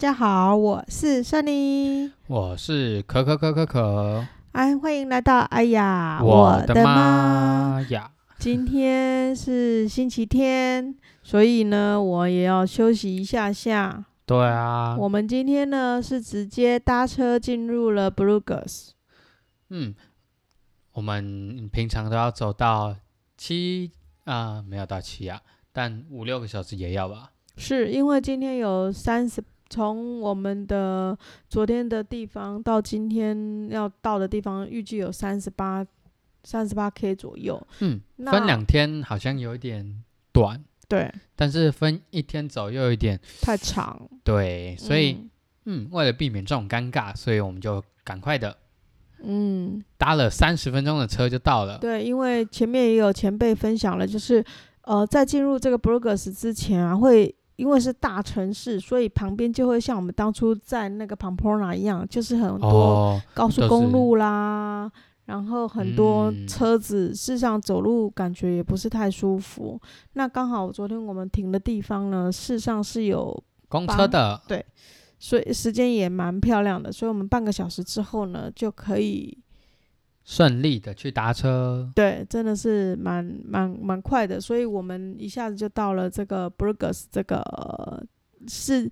家好，我是珊妮，我是可可可可可，哎，欢迎来到哎呀，我的妈呀！今天是星期天，所以呢，我也要休息一下下。对啊，我们今天呢是直接搭车进入了 Bruges。嗯，我们平常都要走到七啊，没有到七啊，但五六个小时也要吧？是因为今天有三十，从我们的昨天的地方到今天要到的地方，预计有三十八。三十八 K 左右，嗯，分两天好像有一点短，对，但是分一天走又有一点太长，对，所以，嗯，为了避免这种尴尬，所以我们就赶快的，嗯，搭了三十分钟的车就到了，对，因为前面也有前辈分享了，就是呃，在进入这个 Bruges 之前啊，会因为是大城市，所以旁边就会像我们当初在那个 Pamplona 一样，就是很多高速公路啦。然后很多车子，事实上走路感觉也不是太舒服。那刚好昨天我们停的地方呢，事实上是有公车的，对，所以时间也蛮漂亮的。所以我们半个小时之后呢，就可以顺利的去搭车。对，真的是蛮蛮蛮快的。所以我们一下子就到了这个 Burgos，这个是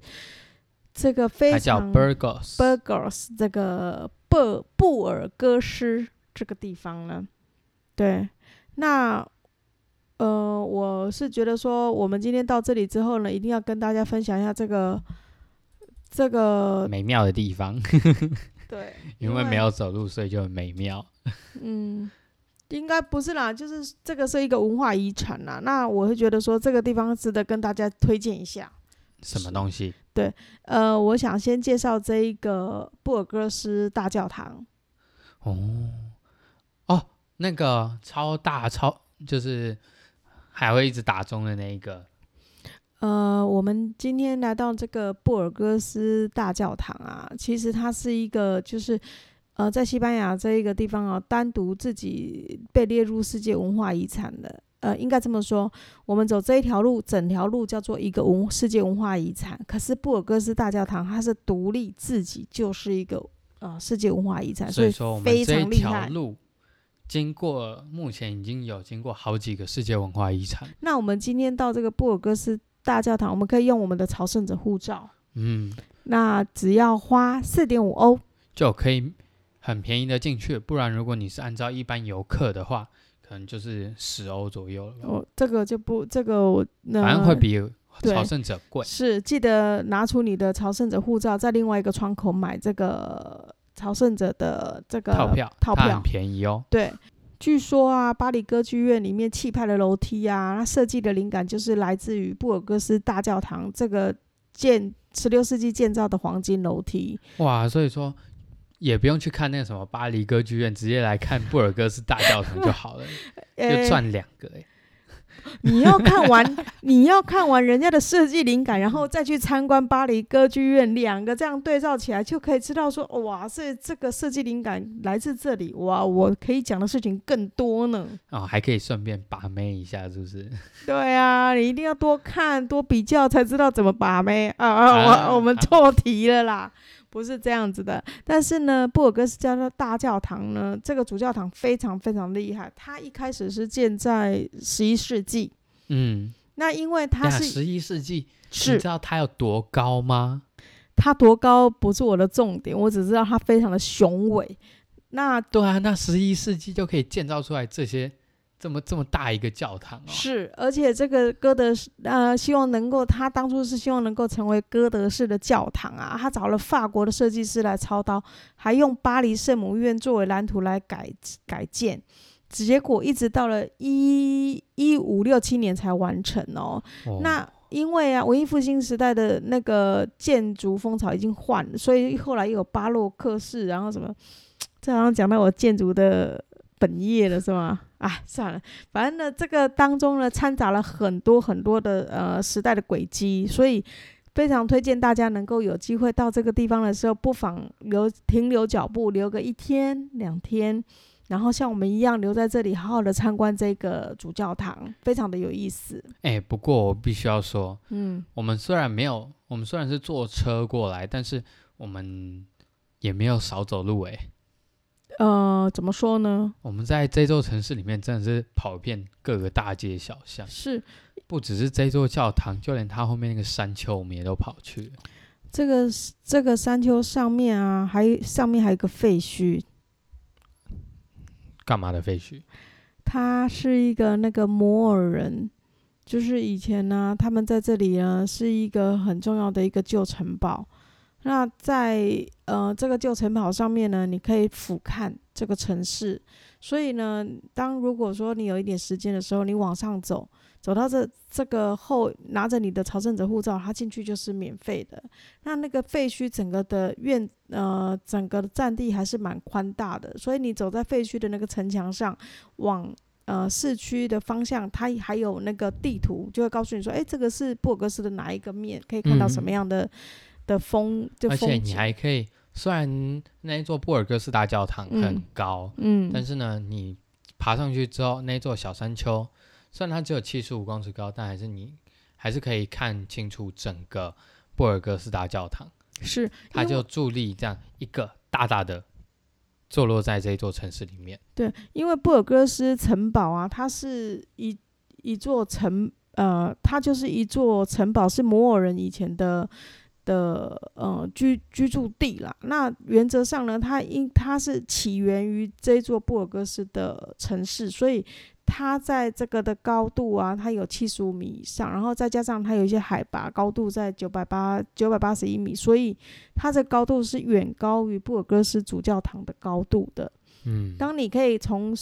这个非常 Burgos，Burgos 这个布布尔戈斯。这个地方呢，对，那呃，我是觉得说，我们今天到这里之后呢，一定要跟大家分享一下这个这个美妙的地方。对，因为没有走路，所以就很美妙。嗯，应该不是啦，就是这个是一个文化遗产啦。那我会觉得说，这个地方值得跟大家推荐一下。什么东西？对，呃，我想先介绍这一个布尔戈斯大教堂。哦。哦那个超大超就是还会一直打钟的那一个。呃，我们今天来到这个布尔戈斯大教堂啊，其实它是一个就是呃在西班牙这一个地方啊，单独自己被列入世界文化遗产的。呃，应该这么说，我们走这一条路，整条路叫做一个文世界文化遗产。可是布尔戈斯大教堂它是独立自己就是一个呃世界文化遗产，所以说非常厉害。经过目前已经有经过好几个世界文化遗产。那我们今天到这个布尔戈斯大教堂，我们可以用我们的朝圣者护照。嗯，那只要花四点五欧就可以很便宜的进去。不然如果你是按照一般游客的话，可能就是十欧左右了。哦，这个就不这个我反正会比朝圣者贵。是，记得拿出你的朝圣者护照，在另外一个窗口买这个。朝圣者的这个套票，套票很便宜哦。对，据说啊，巴黎歌剧院里面气派的楼梯啊，它设计的灵感就是来自于布尔戈斯大教堂这个建十六世纪建造的黄金楼梯。哇，所以说也不用去看那个什么巴黎歌剧院，直接来看布尔戈斯大教堂就好了，就赚两个哎。你要看完，你要看完人家的设计灵感，然后再去参观巴黎歌剧院，两个这样对照起来，就可以知道说，哇，这这个设计灵感来自这里，哇，我可以讲的事情更多呢。哦，还可以顺便把妹一下，是不是？对啊，你一定要多看多比较，才知道怎么把妹啊啊！我我们错题了啦。不是这样子的，但是呢，布尔格斯教的大教堂呢，这个主教堂非常非常厉害。它一开始是建在十一世纪，嗯，那因为它是十一世纪，是你知道它有多高吗？它多高不是我的重点，我只知道它非常的雄伟。那对啊，那十一世纪就可以建造出来这些。这么这么大一个教堂哦，是，而且这个哥德式呃，希望能够，他当初是希望能够成为哥德式的教堂啊，他找了法国的设计师来操刀，还用巴黎圣母院作为蓝图来改改建，结果一直到了一一五六七年才完成哦。那因为啊，文艺复兴时代的那个建筑风潮已经换了，所以后来又有巴洛克式，然后什么，这好像讲到我建筑的。本业了是吗？啊，算了，反正呢，这个当中呢掺杂了很多很多的呃时代的轨迹，所以非常推荐大家能够有机会到这个地方的时候，不妨留停留脚步，留个一天两天，然后像我们一样留在这里，好好的参观这个主教堂，非常的有意思。哎，不过我必须要说，嗯，我们虽然没有，我们虽然是坐车过来，但是我们也没有少走路哎。呃，怎么说呢？我们在这座城市里面真的是跑遍各个大街小巷，是不只是这座教堂，就连它后面那个山丘，我们也都跑去了。这个这个山丘上面啊，还上面还有个废墟，干嘛的废墟？它是一个那个摩尔人，就是以前呢，他们在这里呢是一个很重要的一个旧城堡。那在呃这个旧城堡上面呢，你可以俯瞰这个城市。所以呢，当如果说你有一点时间的时候，你往上走，走到这这个后，拿着你的朝圣者护照，它进去就是免费的。那那个废墟整个的院呃整个的占地还是蛮宽大的，所以你走在废墟的那个城墙上，往呃市区的方向，它还有那个地图，就会告诉你说，哎，这个是布尔格斯的哪一个面，可以看到什么样的。的风，而且你还可以，虽然那一座布尔戈斯大教堂很高，嗯，但是呢，你爬上去之后，那座小山丘，虽然它只有七十五公尺高，但还是你还是可以看清楚整个布尔戈斯大教堂。是，它就伫立这样一个大大的坐落在这一座城市里面。对，因为布尔戈斯城堡啊，它是一一座城，呃，它就是一座城堡，是摩尔人以前的。的呃居居住地啦，那原则上呢，它因它是起源于这座布尔格斯的城市，所以它在这个的高度啊，它有七十五米以上，然后再加上它有一些海拔高度在九百八九百八十一米，所以它的高度是远高于布尔格斯主教堂的高度的。嗯，当你可以从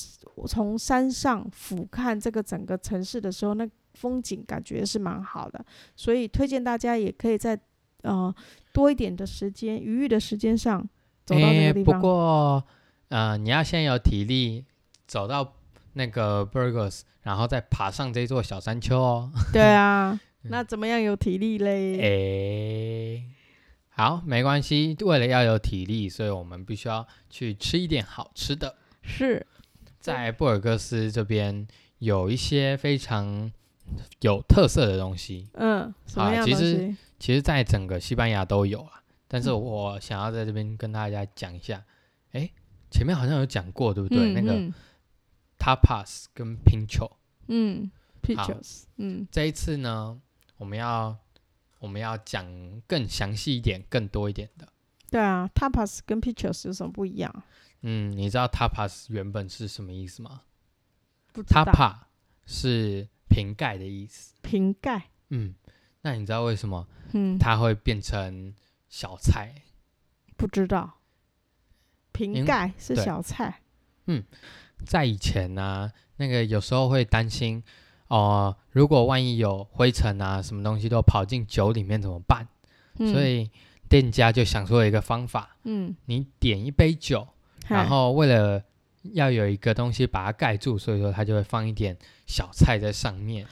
从山上俯瞰这个整个城市的时候，那风景感觉是蛮好的，所以推荐大家也可以在。呃，多一点的时间，余裕的时间上走到那个地方。不过，呃，你要先有体力走到那个 Burgos，然后再爬上这座小山丘哦。对啊，那怎么样有体力嘞？哎，好，没关系。为了要有体力，所以我们必须要去吃一点好吃的。是在布尔戈斯这边有一些非常有特色的东西。嗯，什么样东西？其实，在整个西班牙都有啊，但是我想要在这边跟大家讲一下。哎，前面好像有讲过，对不对？那个 tapas 跟 pincho，嗯，pinchos，嗯，这一次呢，我们要我们要讲更详细一点、更多一点的。对啊，tapas 跟 pinchos 有什么不一样？嗯，你知道 tapas 原本是什么意思吗？tapa 是瓶盖的意思。瓶盖，嗯。那你知道为什么？嗯，它会变成小菜？不知道。瓶盖是小菜。嗯，在以前呢，那个有时候会担心哦，如果万一有灰尘啊，什么东西都跑进酒里面怎么办？所以店家就想出了一个方法。嗯，你点一杯酒，然后为了要有一个东西把它盖住，所以说他就会放一点小菜在上面。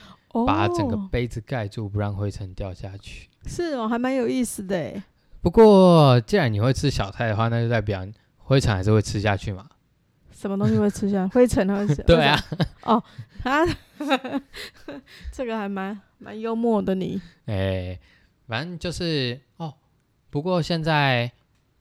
把整个杯子盖住，不让灰尘掉下去。是哦，还蛮有意思的诶。不过，既然你会吃小菜的话，那就代表灰尘还是会吃下去嘛。什么东西会吃下？灰尘 会吃？对啊。哦，啊，这个还蛮蛮幽默的你。哎，反正就是哦。不过现在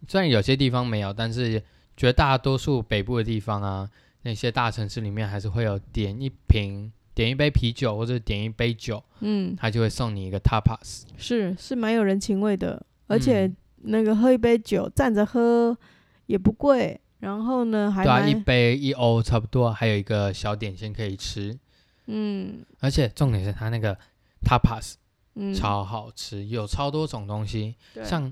虽然有些地方没有，但是绝大多数北部的地方啊，那些大城市里面还是会有点一瓶。点一杯啤酒或者点一杯酒，嗯，他就会送你一个 tapas，是是蛮有人情味的，而且那个喝一杯酒站着喝也不贵，然后呢还对啊，一杯一欧差不多，还有一个小点心可以吃，嗯，而且重点是他那个 tapas，嗯，超好吃，有超多种东西，像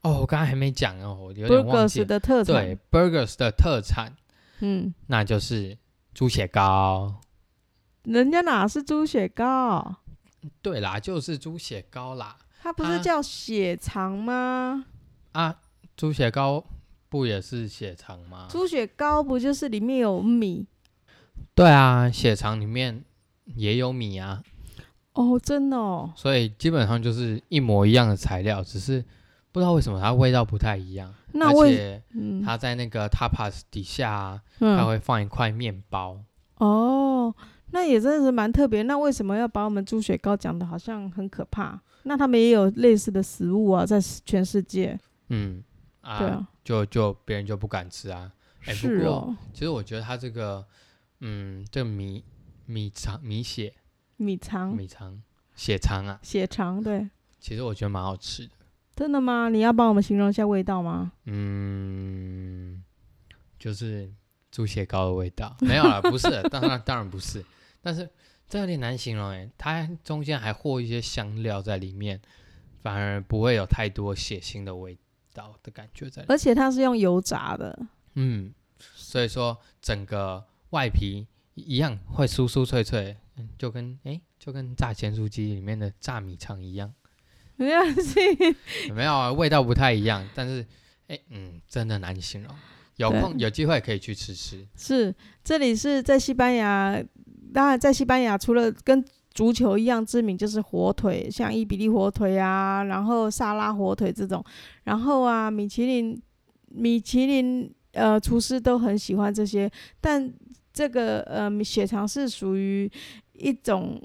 哦我刚刚还没讲哦，我有点忘记的特产，对，burgers 的特产，嗯，那就是猪血糕。人家哪是猪血糕？对啦，就是猪血糕啦。它不是叫血肠吗？啊，猪血糕不也是血肠吗？猪血糕不就是里面有米？对啊，血肠里面也有米啊。哦，真的哦。所以基本上就是一模一样的材料，只是不知道为什么它味道不太一样，而且嗯它在那个 tapas 底下、啊，它嗯会放一块面包。哦，那也真的是蛮特别。那为什么要把我们猪血糕讲的好像很可怕？那他们也有类似的食物啊，在全世界。嗯啊，对啊，就就别人就不敢吃啊。哎、不过是哦，其实我觉得他这个，嗯，这个米米肠米血米肠、米肠血肠啊，血肠，对，其实我觉得蛮好吃的。真的吗？你要帮我们形容一下味道吗？嗯，就是猪血糕的味道，没有啦，不是，当然当然不是，但是这有点难形容诶，它中间还和一些香料在里面，反而不会有太多血腥的味道的感觉在里面。而且它是用油炸的，嗯，所以说整个外皮一样会酥酥脆脆，嗯就跟诶，就跟炸咸酥鸡里面的炸米肠一样，没。有没有啊？味道不太一样，但是诶，嗯，真的难形容。有空有机会可以去吃吃。是，这里是在西班牙，当然在西班牙除了跟足球一样知名，就是火腿，像伊比利火腿啊，然后沙拉火腿这种，然后啊，米其林米其林呃厨师都很喜欢这些，但这个呃血肠是属于一种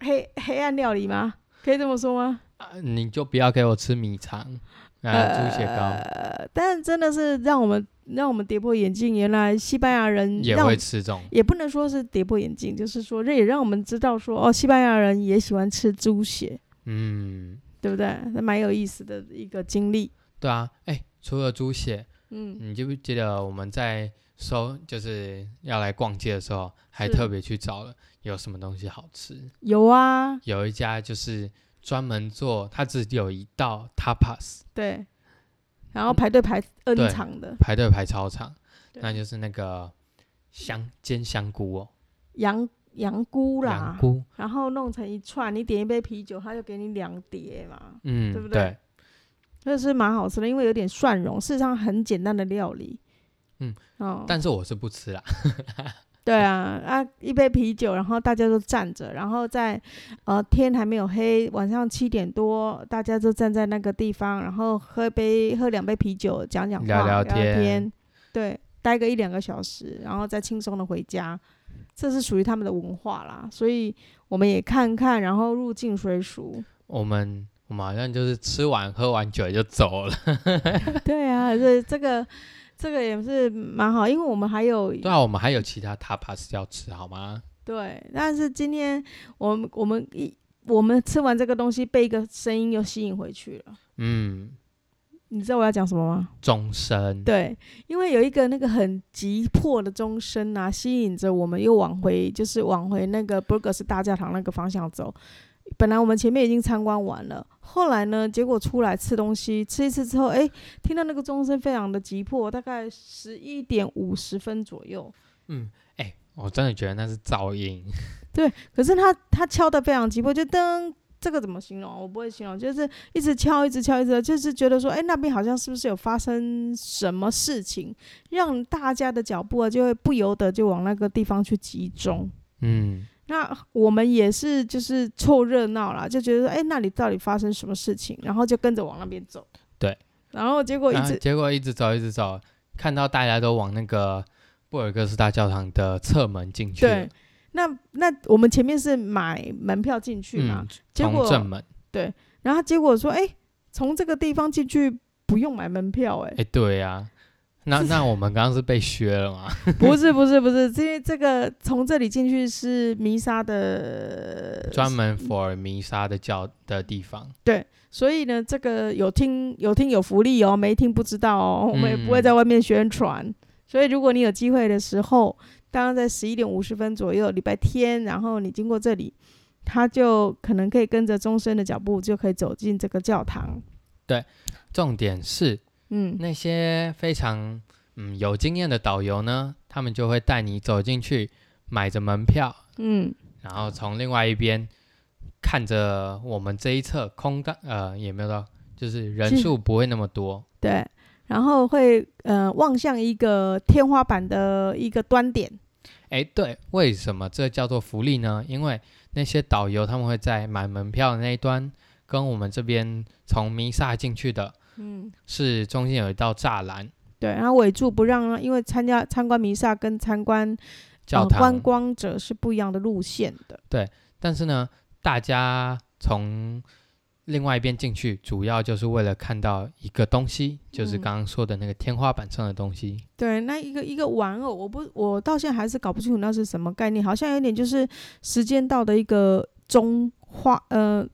黑黑暗料理吗？可以这么说吗？啊，你就不要给我吃米肠，啊，猪血糕呃，但真的是让我们让我们跌破眼镜，原来西班牙人也会吃这种。也不能说是跌破眼镜，就是说这也让我们知道说哦，西班牙人也喜欢吃猪血，嗯，对不对？那蛮有意思的一个经历。对啊，哎，除了猪血，嗯，你记不记得我们在搜就是要来逛街的时候，还特别去找了有什么东西好吃？有啊，有一家就是专门做，它只有一道 tapas，对，然后排队排 N 对场的。排队排超长，那就是那个香煎香菇哦，羊羊菇啦。羊，菇，然后弄成一串，你点一杯啤酒，他就给你两碟嘛，嗯，对不对？那是蛮好吃的，因为有点蒜蓉，事实上很简单的料理。嗯，哦，但是我是不吃啦，对啊，啊，一杯啤酒，然后大家都站着，然后在呃天还没有黑，晚上七点多，大家都站在那个地方，然后喝杯喝两杯啤酒，讲讲话，聊聊聊天对，待个一两个小时，然后再轻松的回家，这是属于他们的文化啦，所以我们也看看，然后入境随俗。我们我们好像就是吃完喝完酒就走了。对啊，这这个这个也是蛮好，因为我们还有对啊，我们还有其他 tapas 要吃，好吗？对，但是今天我们我们一我们吃完这个东西，被一个声音又吸引回去了。嗯，你知道我要讲什么吗？钟声，对，因为有一个那个很急迫的钟声啊，吸引着我们又往回，就是往回那个 Burgers 大教堂那个方向走。本来我们前面已经参观完了，后来呢，结果出来吃东西，吃一次之后，哎，听到那个钟声非常的急迫，大概十一点五十分左右。嗯，哎、我真的觉得那是噪音。对，可是他他敲的非常急迫，就噔，这个怎么形容啊？我不会形容，就是一直敲，一直敲，一直，就是觉得说，哎，那边好像是不是有发生什么事情，让大家的脚步啊，就会不由得就往那个地方去集中。嗯，那我们也是就是凑热闹啦，就觉得说，哎，那里到底发生什么事情？然后就跟着往那边走。对，然后结果一直结果一直走，一直走，看到大家都往那个布尔格斯大教堂的侧门进去对，那那我们前面是买门票进去嘛，嗯，结果从正门对，然后结果说，哎，从这个地方进去不用买门票、哎哎、，对呀、那那我们刚刚是被削了吗？不是不是不是，因为这个从这里进去是弥撒的 专门 for 弥撒的教的地方。对所以呢，这个有听有听有福利哦，没听不知道哦，我们也不会嗯在外面宣传。所以如果你有机会的时候，当然在十一点五十分左右，礼拜天，然后你经过这里，他就可能可以跟着钟声的脚步，就可以走进这个教堂。对重点是嗯，那些非常嗯有经验的导游呢，他们就会带你走进去，买着门票，嗯，然后从另外一边看着我们这一侧空荡，呃，也没有到，就是人数不会那么多。对，然后会呃望向一个天花板的一个端点。哎，对，为什么这叫做福利呢？因为那些导游他们会在买门票的那一端，跟我们这边从弥撒进去的嗯，是中间有一道栅栏，对，然后围住不让，因为参加参观弥撒跟参观教堂。呃观光者是不一样的路线的。对但是呢，大家从另外一边进去，主要就是为了看到一个东西，就是嗯刚刚说的那个天花板上的东西。对，那一个一个玩偶，我不，我到现在还是搞不清楚那是什么概念，好像有点就是时间到的一个钟画，呃，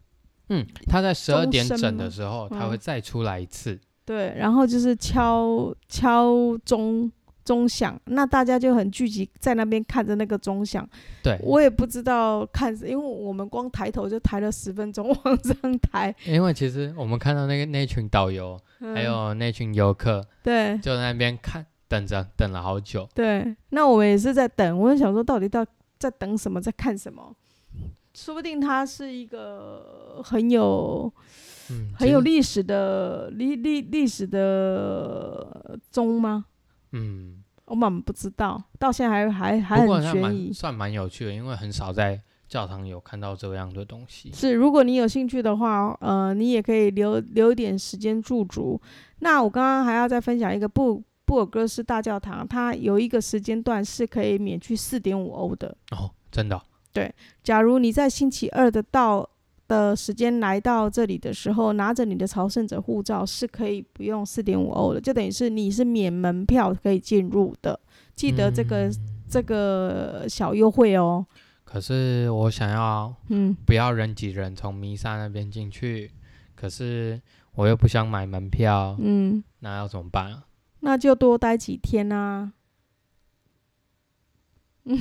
嗯，他在十二点整的时候，它嗯会再出来一次。对，然后就是敲敲钟钟响，那大家就很聚集在那边看着那个钟响。对，我也不知道看，因为我们光抬头就抬了十分钟往上抬，因为其实我们看到那个那群导游，还嗯有那群游客，对就在那边看，等着等了好久。对，那我们也是在等，我就想说到底到在等什么，在看什么？说不定它是一个很有嗯，很有历史的历历历史的钟吗？嗯，我们不知道，到现在还还还很悬疑。算蛮有趣的，因为很少在教堂有看到这样的东西。是，如果你有兴趣的话，呃，你也可以留留一点时间驻足。那我刚刚还要再分享一个布布尔戈斯大教堂，它有一个时间段是可以免去四点五欧的。哦，真的哦、假如你在星期二的到的时间来到这里的时候，拿着你的朝圣者护照是可以不用四点五欧的，就等于是你是免门票可以进入的。记得这个、嗯这个小优惠哦。可是我想要嗯，不要人挤人从弥撒那边进去，可是我又不想买门票，嗯，那要怎么办啊？那就多待几天啊。嗯，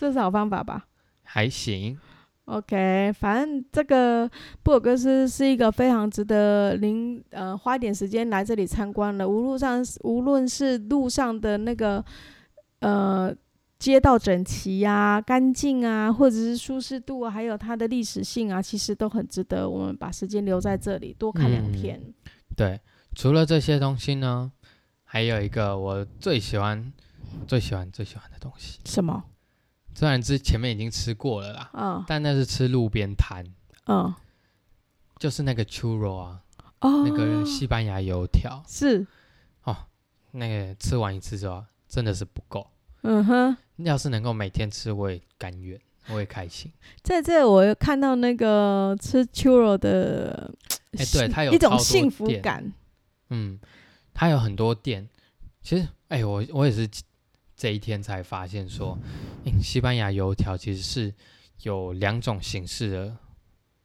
这是好方法吧还行，？OK，反正这个布尔戈斯是一个非常值得您呃花一点时间来这里参观的。无路上无论是路上的那个呃街道整齐呀、干净啊，或者是舒适度啊，还有它的历史性啊，其实都很值得我们把时间留在这里多看两嗯天。对。除了这些东西呢，还有一个我最喜欢、最喜欢、最喜欢的东西。什么？虽然之前面已经吃过了啦，嗯但那是吃路边摊，嗯就是那个 churro 啊，哦，那个西班牙油条，是哦那个吃完一次之后真的是不够。嗯哼。要是能够每天吃，我也甘愿，我也开心。在这，我有看到那个吃 churro 的，哎对它有一种幸福感。嗯，它有很多店。其实，哎，我我也是这一天才发现说，哎，西班牙油条其实是有两种形式的，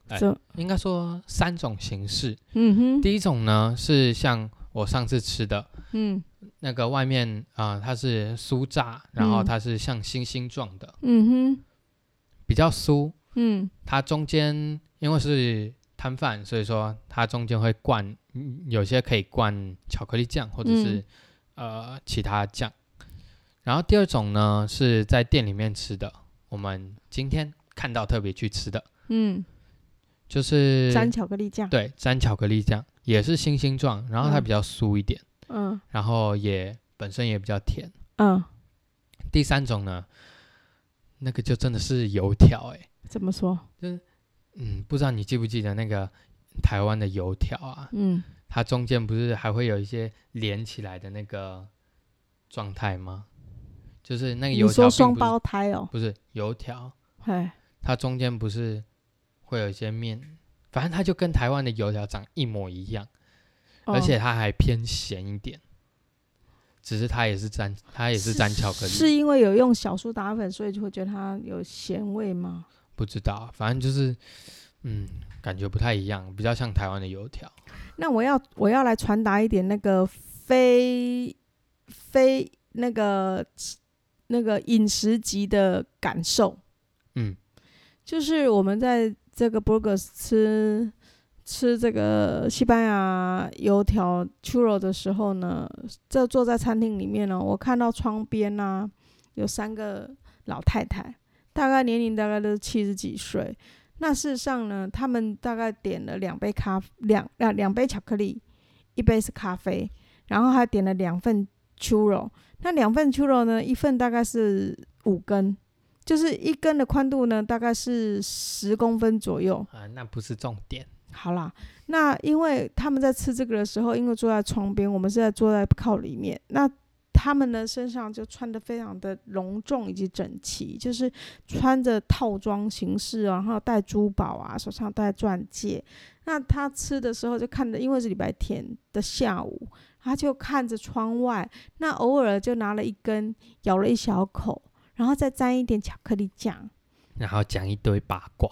哎这，应该说三种形式。嗯哼，第一种呢是像我上次吃的嗯那个外面啊、它是酥炸，然后嗯它是像星星状的，嗯哼，比较酥。嗯它中间因为是摊贩，所以说它中间会灌，嗯有些可以灌巧克力酱或者是、呃其他酱。然后第二种呢是在店里面吃的，我们今天看到特别去吃的，嗯，就是沾巧克力酱。对沾巧克力酱，也是星星状，然后它嗯比较酥一点，嗯然后也本身也比较甜。嗯，第三种呢，那个就真的是油条哎、怎么说？就是嗯，不知道你记不记得那个台湾的油条啊？嗯，它中间不是还会有一些连起来的那个状态吗？就是那个你油条双胞胎哦？不是油条，嘿，它中间不是会有一些面，反正它就跟台湾的油条长一模一样，而哦且它还偏咸一点。只是它也是沾，它也是沾巧克力，是因为有用小苏打粉，所以就会觉得它有咸味吗？不知道，反正就是，嗯，感觉不太一样，比较像台湾的油条。那我要我要来传达一点那个非非那个那个饮食级的感受，嗯就是我们在这个 Burgers 吃吃这个西班牙油条 churro 的时候呢，这坐在餐厅里面呢，我看到窗边呢、有三个老太太，大概年龄大概都是七十几岁。那事实上呢，他们大概点了两杯咖两两两杯巧克力，一杯是咖啡，然后还点了两份 churro。那两份 churro 呢，一份大概是五根，就是一根的宽度呢，大概是十公分左右。啊，那不是重点。好啦，那因为他们在吃这个的时候，因为坐在窗边，我们是在坐在靠里面，那他们呢身上就穿的非常的隆重以及整齐，就是穿着套装形式，然后戴珠宝啊，手上戴钻戒。那他吃的时候就看着，因为是礼拜天的下午，他就看着窗外，那偶尔就拿了一根咬了一小口，然后再沾一点巧克力酱。然后讲一堆八卦，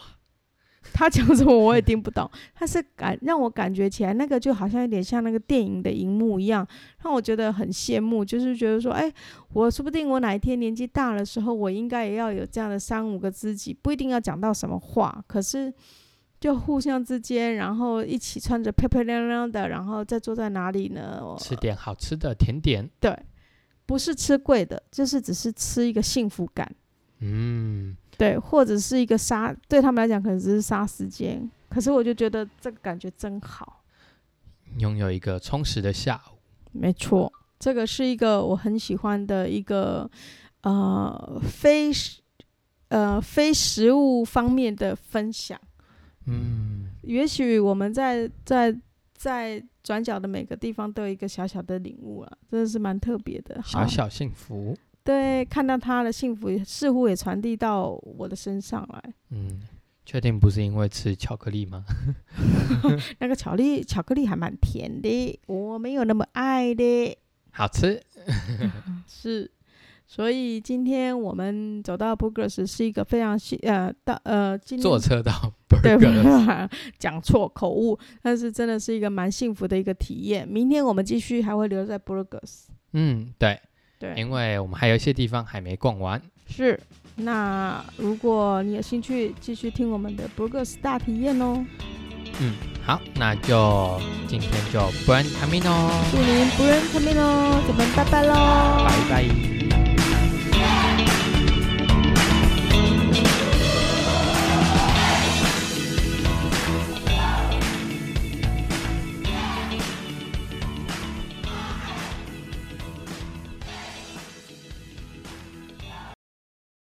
他讲什么我也听不懂，他是感让我感觉起来那个就好像有点像那个电影的荧幕一样，让我觉得很羡慕，就是觉得说，哎，我说不定我哪一天年纪大的时候，我应该也要有这样的三五个知己，不一定要讲到什么话，可是就互相之间，然后一起穿着漂漂亮亮的，然后再坐在哪里呢？吃点好吃的甜点，对，不是吃贵的，就是只是吃一个幸福感。嗯，对，或者是一个杀，对他们来讲可能只是杀时间，可是我就觉得这个感觉真好，拥有一个充实的下午。没错，这个是一个我很喜欢的一个呃非食呃非食物方面的分享。嗯，也许我们在在在转角的每个地方都有一个小小的领悟啊，真的是蛮特别的。小小幸福。对，看到他的幸福也似乎也传递到我的身上来。嗯，确定不是因为吃巧克力吗？那个巧克力巧克力还蛮甜的，我没有那么爱的。好吃。是，所以今天我们走到 Burgers 是一个非常幸呃到呃今天坐车到对 Burger，讲错口误，但是真的是一个蛮幸福的一个体验。明天我们继续还会留在 Burgers。嗯，对，对，因为我们还有一些地方还没逛完。是。那如果你有兴趣，继续听我们的 Burgers 大体验哦。嗯，好，那就今天就不然卡米哦，祝您不认生命哦，咱们拜拜喽。拜拜。